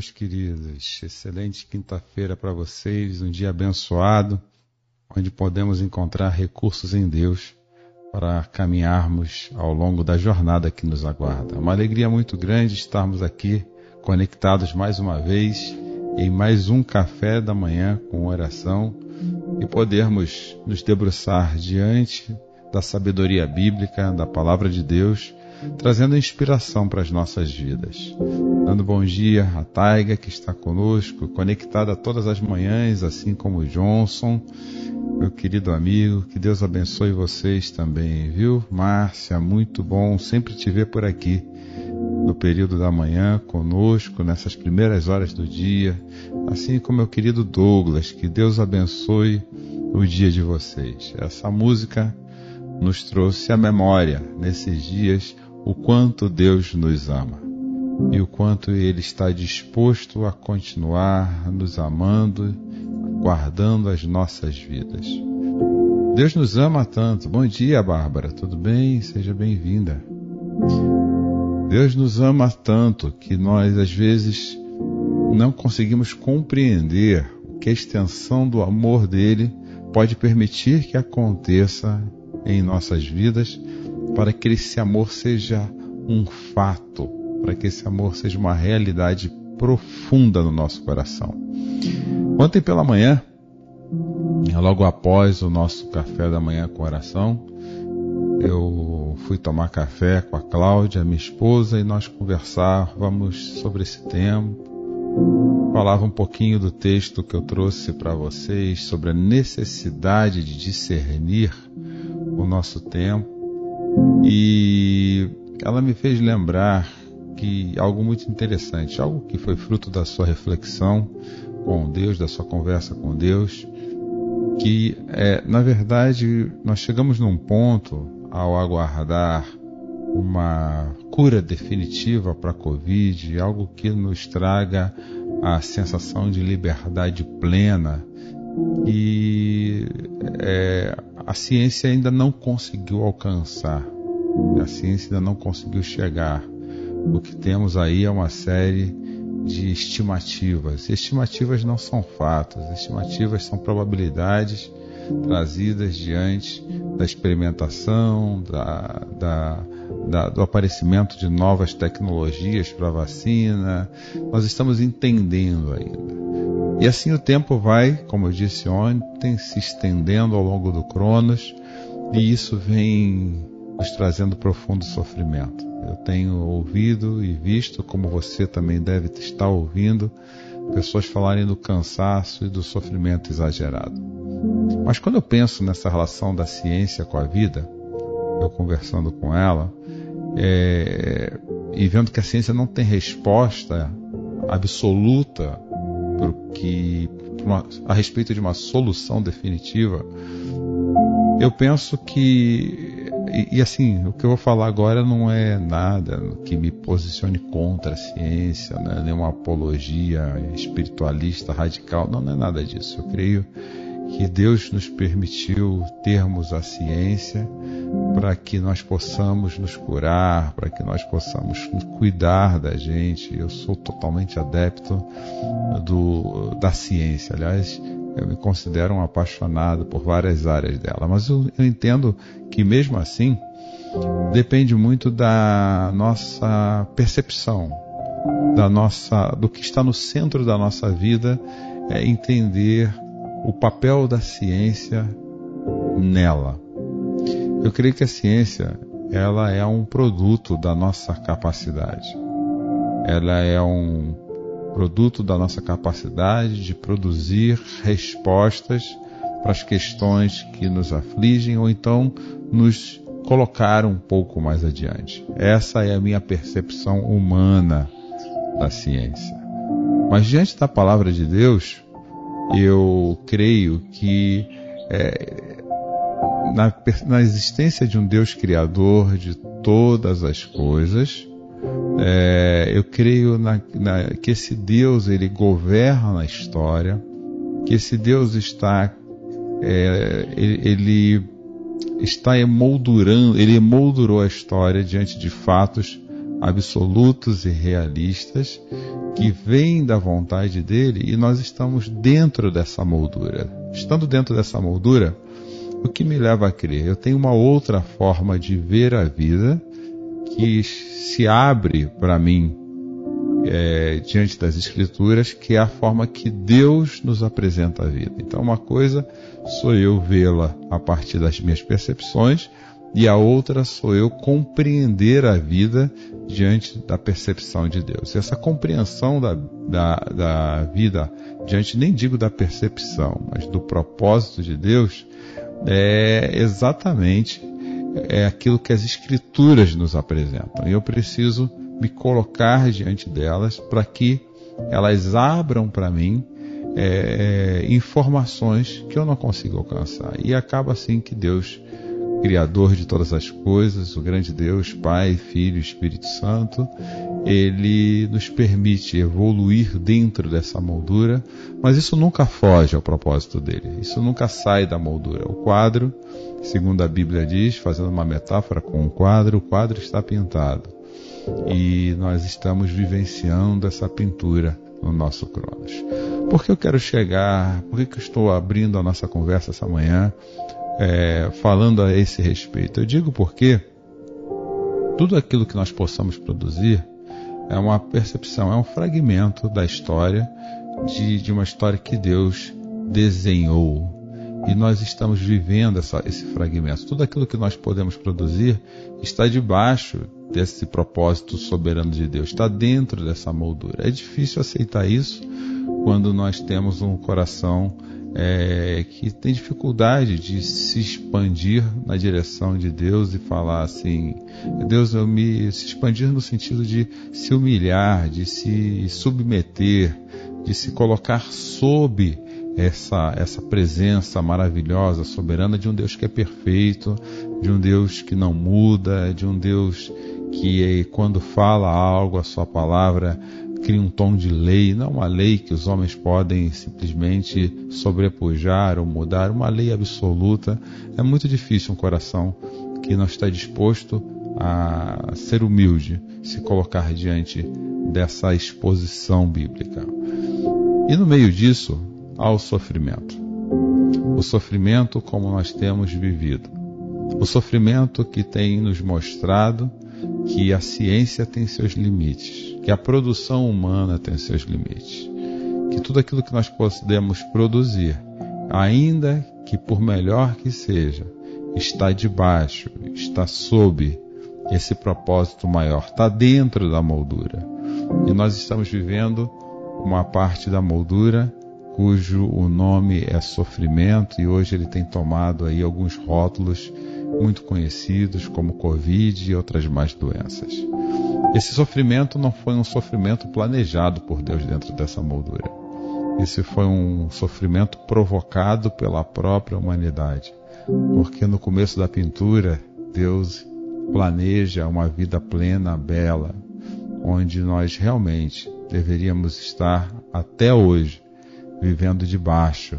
Meus queridos. Excelente quinta-feira para vocês, um dia abençoado, onde podemos encontrar recursos em Deus para caminharmos ao longo da jornada que nos aguarda. Uma alegria muito grande estarmos aqui conectados mais uma vez em mais um café da manhã com oração e podermos nos debruçar diante da sabedoria bíblica, da palavra de Deus trazendo inspiração para as nossas vidas. Dando bom dia a Taiga, que está conosco, conectada todas as manhãs, assim como o Johnson, meu querido amigo. Que Deus abençoe vocês também, viu? Márcia, muito bom sempre te ver por aqui no período da manhã conosco, nessas primeiras horas do dia, assim como meu querido Douglas, que Deus abençoe o dia de vocês. Essa música nos trouxe à memória nesses dias o quanto Deus nos ama e o quanto Ele está disposto a continuar nos amando, guardando as nossas vidas. Deus nos ama tanto. Bom dia, Bárbara. Tudo bem? Seja bem-vinda. Deus nos ama tanto que nós, às vezes, não conseguimos compreender o que a extensão do amor dele pode permitir que aconteça em nossas vidas para que esse amor seja um fato, para que esse amor seja uma realidade profunda no nosso coração. Ontem pela manhã, logo após o nosso café da manhã com oração, eu fui tomar café com a Cláudia, minha esposa, e nós conversávamos sobre esse tempo. Falava um pouquinho do texto que eu trouxe para vocês sobre a necessidade de discernir o nosso tempo e ela me fez lembrar que algo muito interessante, algo que foi fruto da sua reflexão com Deus, da sua conversa com Deus, que é, na verdade nós chegamos num ponto ao aguardar uma cura definitiva para a Covid, algo que nos traga a sensação de liberdade plena. E é, a ciência ainda não conseguiu alcançar, a ciência ainda não conseguiu chegar. O que temos aí é uma série de estimativas. Estimativas não são fatos, estimativas são probabilidades trazidas diante da experimentação, da, da, da, do aparecimento de novas tecnologias para vacina. Nós estamos entendendo ainda. E assim o tempo vai, como eu disse ontem, se estendendo ao longo do Cronos, e isso vem nos trazendo profundo sofrimento. Eu tenho ouvido e visto, como você também deve estar ouvindo, pessoas falarem do cansaço e do sofrimento exagerado. Mas quando eu penso nessa relação da ciência com a vida, eu conversando com ela, é, e vendo que a ciência não tem resposta absoluta que uma, a respeito de uma solução definitiva, eu penso que e, e, assim, o que eu vou falar agora não é nada que me posicione contra a ciência, né? nem uma apologia espiritualista radical, não, não é nada disso. Eu creio que Deus nos permitiu termos a ciência para que nós possamos nos curar, para que nós possamos cuidar da gente. Eu sou totalmente adepto do, da ciência. Aliás, eu me considero um apaixonado por várias áreas dela, mas eu, eu entendo que mesmo assim depende muito da nossa percepção, da nossa, do que está no centro da nossa vida, é entender o papel da ciência nela. Eu creio que a ciência ela é um produto da nossa capacidade. Ela é um, produto da nossa capacidade de produzir respostas para as questões que nos afligem ou então nos colocar um pouco mais adiante. Essa é a minha percepção humana da ciência. Mas diante da palavra de Deus, eu creio que é, na, na, existência de um Deus criador de todas as coisas, é, eu creio na, na, que esse Deus ele governa a história, que esse Deus está é, ele, ele está emoldurando, ele emoldurou a história diante de fatos absolutos e realistas que vêm da vontade dele e nós estamos dentro dessa moldura. Estando dentro dessa moldura, o que me leva a crer? Eu tenho uma outra forma de ver a vida que se abre para mim é, diante das Escrituras, que é a forma que Deus nos apresenta a vida. Então, uma coisa sou eu vê-la a partir das minhas percepções, e a outra sou eu compreender a vida diante da percepção de Deus. Essa compreensão da, da, da vida diante, nem digo da percepção, mas do propósito de Deus, é exatamente é aquilo que as Escrituras nos apresentam. E eu preciso me colocar diante delas para que elas abram para mim é, é, informações que eu não consigo alcançar. E acaba assim que Deus, Criador de todas as coisas, o grande Deus, Pai, Filho Espírito Santo, ele nos permite evoluir dentro dessa moldura, mas isso nunca foge ao propósito dele, isso nunca sai da moldura. O quadro, segundo a Bíblia diz, fazendo uma metáfora com o quadro, o quadro está pintado e nós estamos vivenciando essa pintura no nosso Cronos. Por que eu quero chegar? Por que eu estou abrindo a nossa conversa essa manhã é, falando a esse respeito? Eu digo porque tudo aquilo que nós possamos produzir é uma percepção, é um fragmento da história, de, de uma história que Deus desenhou. E nós estamos vivendo essa, esse fragmento. Tudo aquilo que nós podemos produzir está debaixo desse propósito soberano de Deus, está dentro dessa moldura. É difícil aceitar isso quando nós temos um coração é, que tem dificuldade de se expandir na direção de Deus e falar assim, Deus, eu me se expandir no sentido de se humilhar, de se submeter, de se colocar sob essa, essa presença maravilhosa, soberana de um Deus que é perfeito, de um Deus que não muda, de um Deus que quando fala algo, a sua palavra cria um tom de lei, não uma lei que os homens podem simplesmente sobrepujar ou mudar, uma lei absoluta. É muito difícil um coração que não está disposto a ser humilde, se colocar diante dessa exposição bíblica. E no meio disso, há o sofrimento. O sofrimento como nós temos vivido. O sofrimento que tem nos mostrado que a ciência tem seus limites, que a produção humana tem seus limites, que tudo aquilo que nós podemos produzir, ainda que por melhor que seja, está debaixo, está sob esse propósito maior, está dentro da moldura. E nós estamos vivendo uma parte da moldura cujo o nome é sofrimento e hoje ele tem tomado aí alguns rótulos muito conhecidos como Covid e outras mais doenças. Esse sofrimento não foi um sofrimento planejado por Deus dentro dessa moldura. Esse foi um sofrimento provocado pela própria humanidade. Porque no começo da pintura, Deus planeja uma vida plena, bela, onde nós realmente deveríamos estar até hoje vivendo debaixo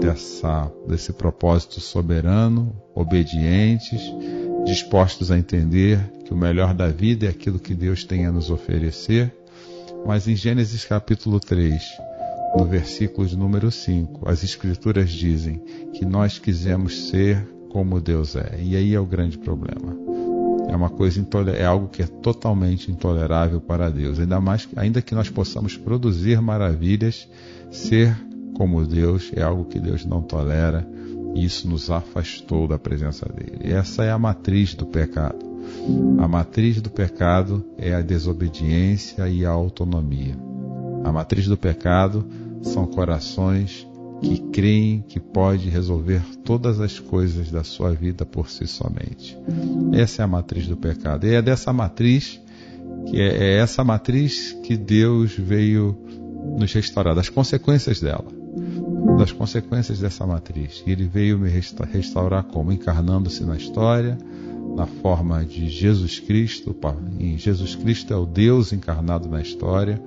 dessa, desse propósito soberano, obedientes, dispostos a entender que o melhor da vida é aquilo que Deus tem a nos oferecer. Mas em Gênesis capítulo 3, no versículo de número 5, as Escrituras dizem que nós quisemos ser como Deus é. E aí é o grande problema. É uma coisa é algo que é totalmente intolerável para Deus. Ainda mais, ainda que nós possamos produzir maravilhas, ser como Deus é algo que Deus não tolera isso nos afastou da presença dele. Essa é a matriz do pecado. A matriz do pecado é a desobediência e a autonomia. A matriz do pecado são corações que creem que pode resolver todas as coisas da sua vida por si somente. Essa é a matriz do pecado. E é dessa matriz que é, é essa matriz que Deus veio nos restaurar, das consequências dela, das consequências dessa matriz. E Ele veio me restaurar como encarnando-se na história, na forma de Jesus Cristo. Em Jesus Cristo é o Deus encarnado na história.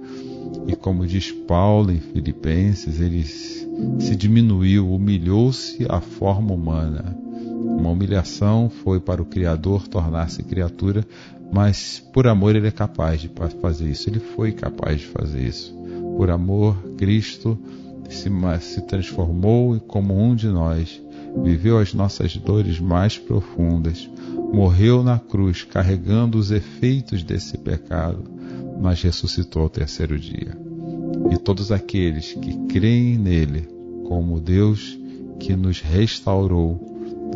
E como diz Paulo em Filipenses, ele se diminuiu, humilhou-se à forma humana. Uma humilhação foi para o Criador tornar-se criatura, mas por amor ele é capaz de fazer isso. Ele foi capaz de fazer isso. Por amor, Cristo se, se transformou como um de nós, viveu as nossas dores mais profundas, morreu na cruz carregando os efeitos desse pecado, mas ressuscitou ao terceiro dia. E todos aqueles que creem nele como Deus que nos restaurou,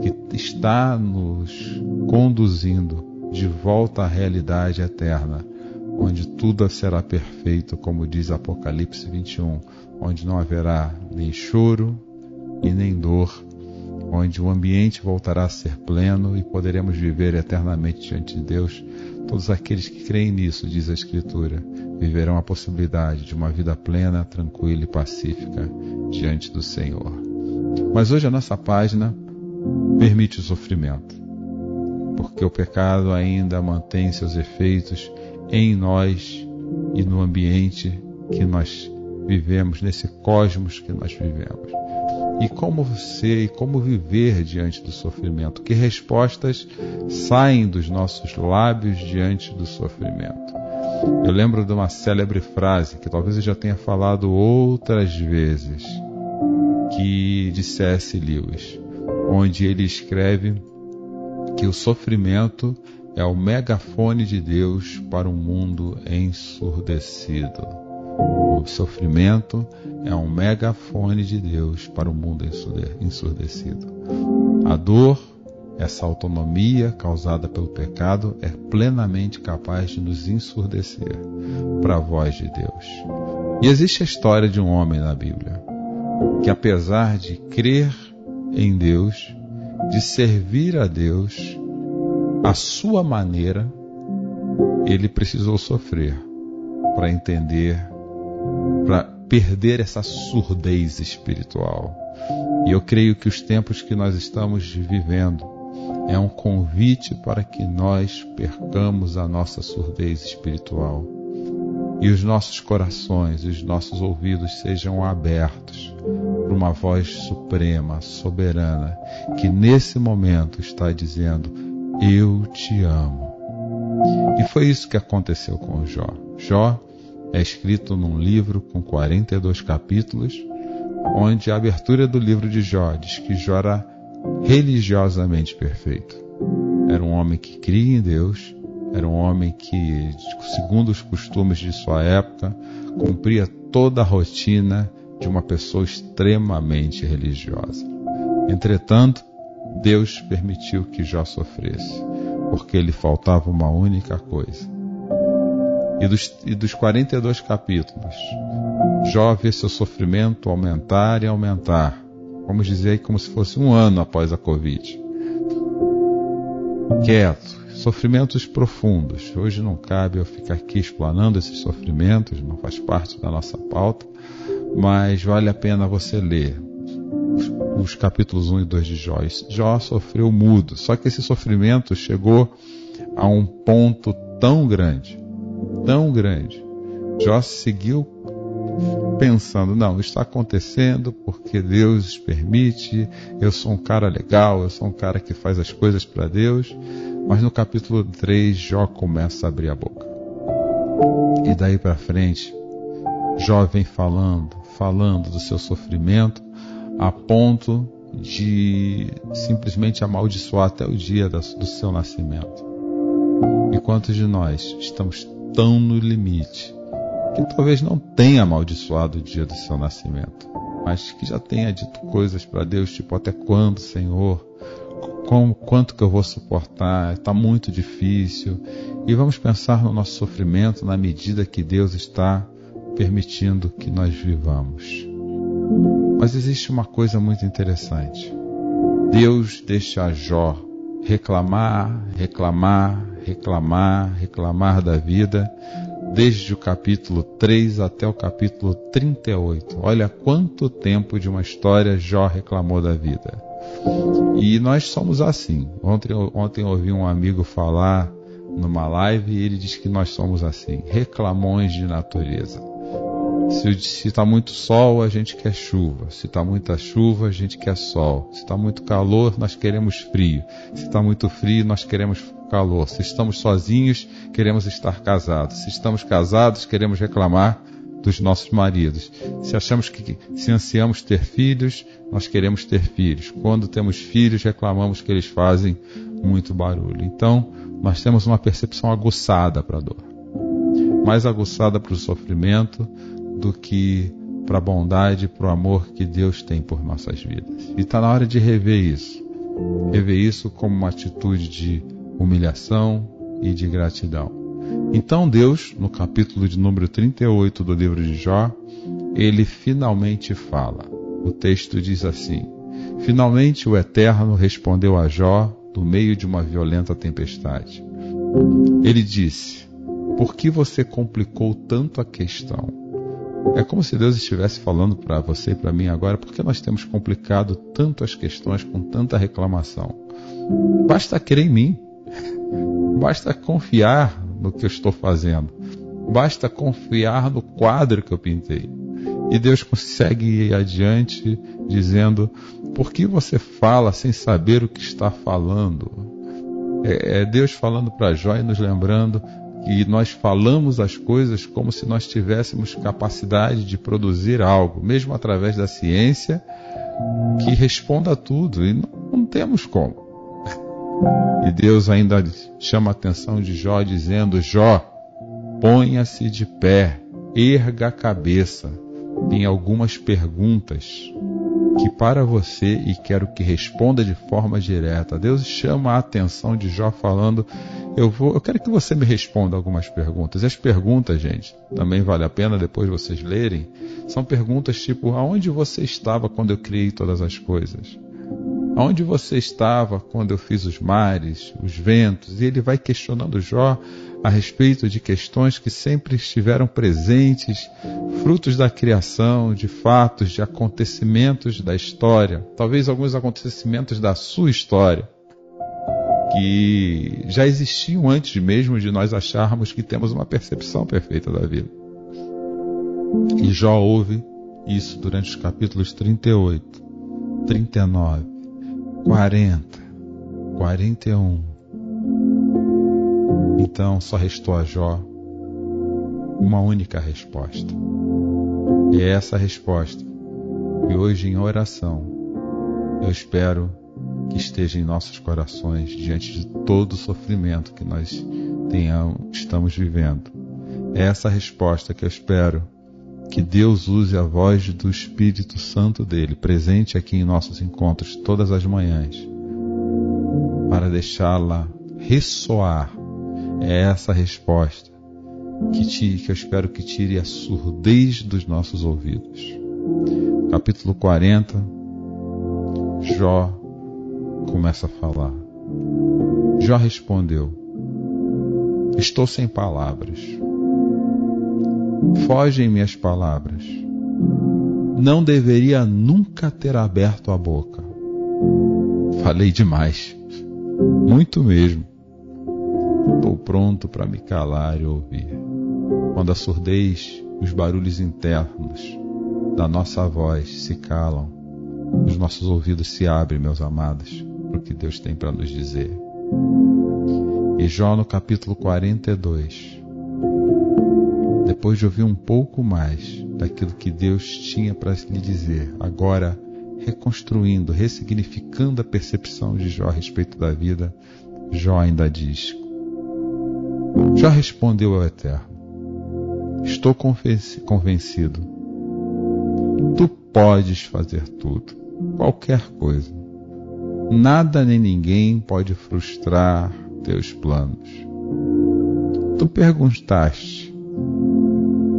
que está nos conduzindo de volta à realidade eterna, onde tudo será perfeito, como diz Apocalipse 21, onde não haverá nem choro e nem dor, onde o ambiente voltará a ser pleno e poderemos viver eternamente diante de Deus. Todos aqueles que creem nisso, diz a Escritura, viverão a possibilidade de uma vida plena, tranquila e pacífica diante do Senhor. Mas hoje a nossa página permite o sofrimento, porque o pecado ainda mantém seus efeitos em nós e no ambiente que nós vivemos, nesse cosmos que nós vivemos. E como ser e como viver diante do sofrimento? Que respostas saem dos nossos lábios diante do sofrimento? Eu lembro de uma célebre frase que talvez eu já tenha falado outras vezes, que de. Lewis, onde ele escreve que o sofrimento é o megafone de Deus para um mundo ensurdecido. O sofrimento é um megafone de Deus para o mundo ensurdecido. A dor, essa autonomia causada pelo pecado, é plenamente capaz de nos ensurdecer para a voz de Deus. E existe a história de um homem na Bíblia que, apesar de crer em Deus, de servir a Deus, a sua maneira, ele precisou sofrer para entender, para perder essa surdez espiritual. E eu creio que os tempos que nós estamos vivendo é um convite para que nós percamos a nossa surdez espiritual e os nossos corações e os nossos ouvidos sejam abertos para uma voz suprema, soberana, que nesse momento está dizendo: eu te amo. E foi isso que aconteceu com Jó. Jó é escrito num livro com 42 capítulos, onde a abertura do livro de Jó diz que Jó era religiosamente perfeito. Era um homem que cria em Deus, era um homem que, segundo os costumes de sua época, cumpria toda a rotina de uma pessoa extremamente religiosa. Entretanto, Deus permitiu que Jó sofresse, porque lhe faltava uma única coisa. E dos, e dos 42 capítulos, Jó vê seu sofrimento aumentar e aumentar. Vamos dizer como se fosse um ano após a Covid. Quieto, sofrimentos profundos. Hoje não cabe eu ficar aqui explanando esses sofrimentos, não faz parte da nossa pauta, mas vale a pena você ler os capítulos 1 e 2 de Jó. Jó sofreu mudo, só que esse sofrimento chegou a um ponto tão grande, tão grande. Jó seguiu pensando, não, está acontecendo porque Deus permite, eu sou um cara legal, eu sou um cara que faz as coisas para Deus. Mas no capítulo 3, Jó começa a abrir a boca. E daí para frente, Jó vem falando, falando do seu sofrimento, a ponto de simplesmente amaldiçoar até o dia do seu nascimento. E quantos de nós estamos tão no limite que talvez não tenha amaldiçoado o dia do seu nascimento, mas que já tenha dito coisas para Deus, tipo, até quando, Senhor? Como, quanto que eu vou suportar? Está muito difícil. E vamos pensar no nosso sofrimento na medida que Deus está permitindo que nós vivamos. Mas existe uma coisa muito interessante. Deus deixa Jó reclamar, reclamar, reclamar, reclamar da vida, desde o capítulo 3 até o capítulo 38. Olha quanto tempo de uma história Jó reclamou da vida. E nós somos assim. Ontem, ontem ouvi um amigo falar numa live e ele disse que nós somos assim, reclamões de natureza. Se está muito sol, a gente quer chuva. Se está muita chuva, a gente quer sol. Se está muito calor, nós queremos frio. Se está muito frio, nós queremos calor. Se estamos sozinhos, queremos estar casados. Se estamos casados, queremos reclamar dos nossos maridos. Se achamos que se ansiamos ter filhos, nós queremos ter filhos. Quando temos filhos, reclamamos que eles fazem muito barulho. Então, nós temos uma percepção aguçada para a dor, mais aguçada para o sofrimento do que para a bondade e para o amor que Deus tem por nossas vidas. E está na hora de rever isso. Rever isso como uma atitude de humilhação e de gratidão. Então Deus, no capítulo de número 38 do livro de Jó, ele finalmente fala. O texto diz assim: Finalmente o Eterno respondeu a Jó no meio de uma violenta tempestade. Ele disse: Por que você complicou tanto a questão? É como se Deus estivesse falando para você e para mim agora, por que nós temos complicado tanto as questões com tanta reclamação? Basta crer em mim. Basta confiar no que eu estou fazendo. Basta confiar no quadro que eu pintei. E Deus consegue ir adiante dizendo: por que você fala sem saber o que está falando? É, é Deus falando para Jó e nos lembrando que nós falamos as coisas como se nós tivéssemos capacidade de produzir algo, mesmo através da ciência, que responda a tudo, e não, não temos como. E Deus ainda chama a atenção de Jó, dizendo: Jó, ponha-se de pé, erga a cabeça. Tem algumas perguntas que para você e quero que responda de forma direta. Deus chama a atenção de Jó falando: eu vou, eu quero que você me responda algumas perguntas. E as perguntas, gente, também vale a pena depois vocês lerem. São perguntas tipo: aonde você estava quando eu criei todas as coisas? Onde você estava quando eu fiz os mares, os ventos? E ele vai questionando Jó a respeito de questões que sempre estiveram presentes, frutos da criação, de fatos, de acontecimentos da história, talvez alguns acontecimentos da sua história, que já existiam antes mesmo de nós acharmos que temos uma percepção perfeita da vida. E Jó ouve isso durante os capítulos 38, 39 40, 41. Então só restou a Jó uma única resposta. E é essa resposta que hoje em oração eu espero que esteja em nossos corações diante de todo o sofrimento que nós tenhamos, estamos vivendo. É essa resposta que eu espero que Deus use a voz do Espírito Santo dele, presente aqui em nossos encontros todas as manhãs, para deixá-la ressoar. É essa resposta que, tire, que eu espero que tire a surdez dos nossos ouvidos. Capítulo 40, Jó começa a falar. Jó respondeu: Estou sem palavras fogem-me as palavras. Não deveria nunca ter aberto a boca. Falei demais. Muito mesmo. Estou pronto para me calar e ouvir. Quando a surdez, os barulhos internos da nossa voz se calam, os nossos ouvidos se abrem, meus amados, para o que Deus tem para nos dizer. E Jó no capítulo 42 depois de ouvir um pouco mais daquilo que Deus tinha para lhe dizer, agora reconstruindo, ressignificando a percepção de Jó a respeito da vida, Jó ainda diz: Jó respondeu ao Eterno: Estou convencido. Tu podes fazer tudo, qualquer coisa. Nada nem ninguém pode frustrar teus planos. Tu perguntaste: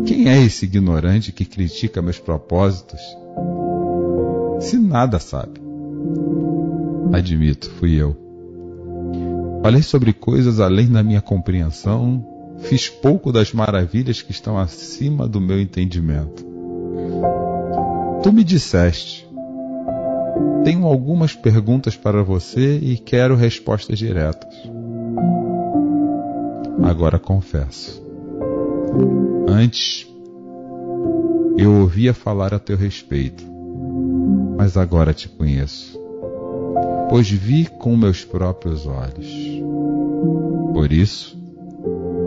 Quem é esse ignorante que critica meus propósitos? Se nada sabe. Admito, fui eu. Falei sobre coisas além da minha compreensão, fiz pouco das maravilhas que estão acima do meu entendimento. Tu me disseste: Tenho algumas perguntas para você e quero respostas diretas. Agora confesso. Antes, eu ouvia falar a teu respeito, mas agora te conheço, pois vi com meus próprios olhos. Por isso,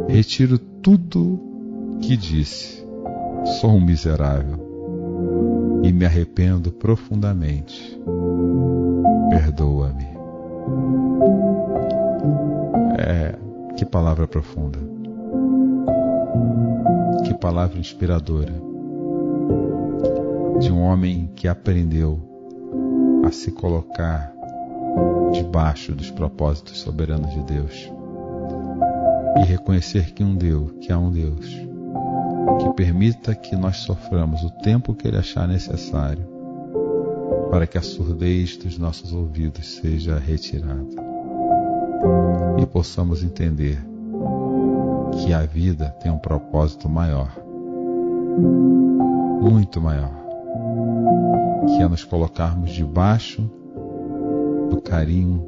retiro tudo que disse. Sou um miserável e me arrependo profundamente. Perdoa-me. É, que palavra profunda. Que palavra inspiradora. De um homem que aprendeu a se colocar debaixo dos propósitos soberanos de Deus e reconhecer que um Deus, que há um Deus que permita que nós soframos o tempo que ele achar necessário para que a surdez dos nossos ouvidos seja retirada e possamos entender que a vida tem um propósito maior, muito maior, que é nos colocarmos debaixo do carinho,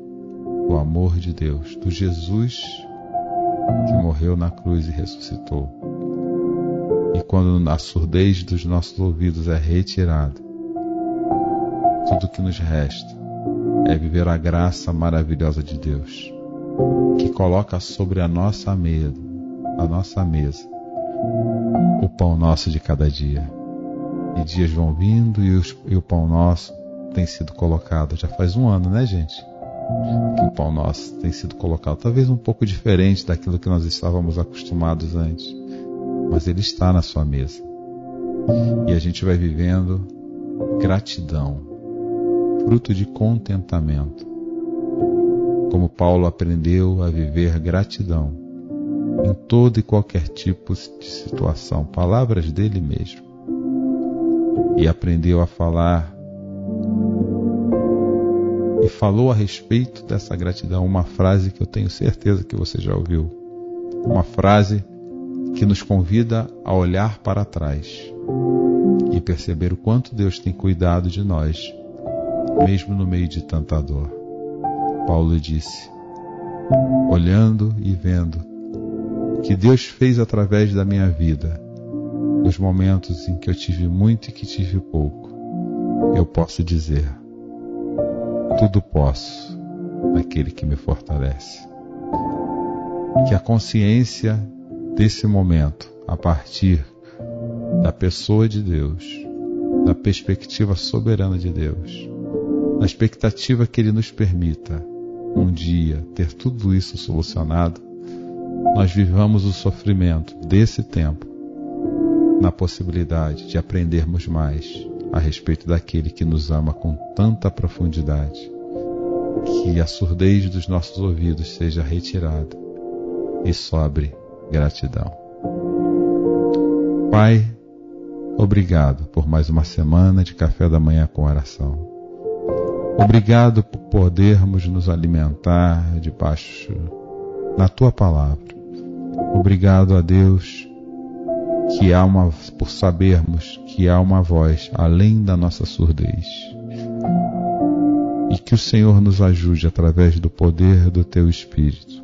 do amor de Deus, do Jesus que morreu na cruz e ressuscitou. E quando a surdez dos nossos ouvidos é retirada, tudo que nos resta é viver a graça maravilhosa de Deus que coloca sobre a nossa mesa, a nossa mesa, o pão nosso de cada dia. E dias vão vindo e, os, e o pão nosso tem sido colocado. Já faz um ano, né, gente? Que o pão nosso tem sido colocado. Talvez um pouco diferente daquilo que nós estávamos acostumados antes. Mas ele está na sua mesa. E a gente vai vivendo gratidão, fruto de contentamento como Paulo aprendeu a viver gratidão em todo e qualquer tipo de situação, palavras dele mesmo. E aprendeu a falar e falou a respeito dessa gratidão uma frase que eu tenho certeza que você já ouviu. Uma frase que nos convida a olhar para trás e perceber o quanto Deus tem cuidado de nós, mesmo no meio de tanta dor. Paulo disse, olhando e vendo que Deus fez através da minha vida, nos momentos em que eu tive muito e que tive pouco, eu posso dizer: tudo posso naquele que me fortalece. Que a consciência desse momento, a partir da pessoa de Deus, da perspectiva soberana de Deus, na expectativa que Ele nos permita um dia ter tudo isso solucionado, nós vivamos o sofrimento desse tempo na possibilidade de aprendermos mais a respeito daquele que nos ama com tanta profundidade, que a surdez dos nossos ouvidos seja retirada e sobre gratidão. Pai, obrigado por mais uma semana de café da manhã com oração. Obrigado por podermos nos alimentar debaixo na tua palavra. Obrigado a Deus que há uma por sabermos que há uma voz além da nossa surdez. E que o Senhor nos ajude através do poder do teu espírito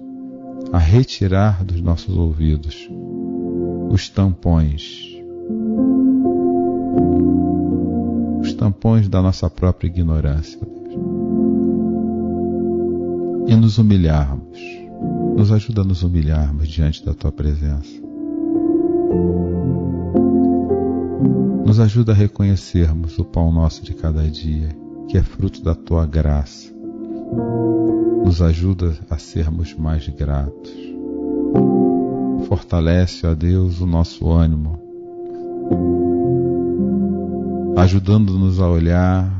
a retirar dos nossos ouvidos os tampões os tampões da nossa própria ignorância e nos humilharmos. Nos ajuda a nos humilharmos diante da tua presença. Nos ajuda a reconhecermos o pão nosso de cada dia, que é fruto da tua graça. Nos ajuda a sermos mais gratos. Fortalece, ó Deus, o nosso ânimo, ajudando-nos a olhar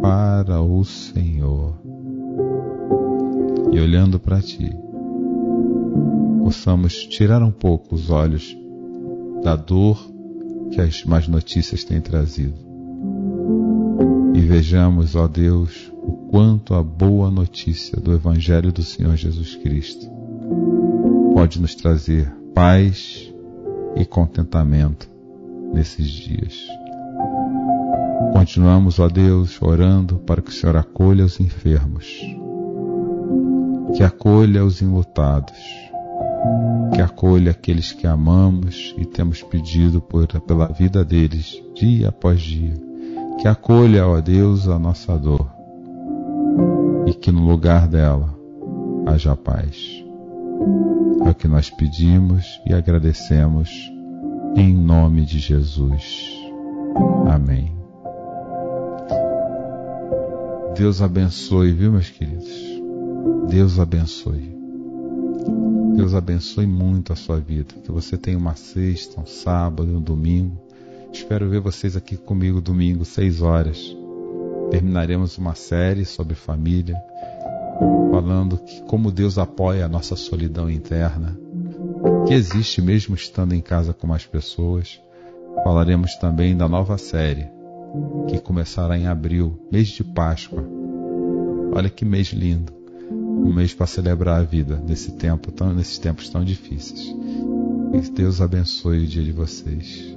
para o Senhor e olhando para ti, possamos tirar um pouco os olhos da dor que as más notícias têm trazido. E vejamos, ó Deus, o quanto a boa notícia do Evangelho do Senhor Jesus Cristo pode nos trazer paz e contentamento nesses dias. Continuamos, ó Deus, orando para que o Senhor acolha os enfermos, que acolha os enlutados, que acolha aqueles que amamos e temos pedido por, pela vida deles dia após dia, que acolha, ó Deus, a nossa dor e que no lugar dela haja paz. É o que nós pedimos e agradecemos em nome de Jesus. Amém. Deus abençoe, viu, meus queridos? Deus abençoe. Deus abençoe muito a sua vida. Que você tenha uma sexta, um sábado um domingo. Espero ver vocês aqui comigo domingo, seis horas. Terminaremos uma série sobre família, falando que como Deus apoia a nossa solidão interna, que existe mesmo estando em casa com mais pessoas. Falaremos também da nova série, que começará em abril, mês de Páscoa. Olha que mês lindo! Um mês para celebrar a vida nesse tempo tão, nesses tempos tão difíceis. Que Deus abençoe o dia de vocês.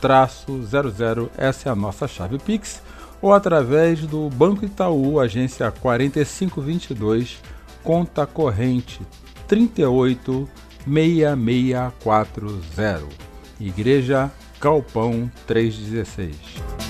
00, essa é a nossa chave Pix, ou através do Banco Itaú, agência 4522, conta corrente 386640. Igreja Galpão 316.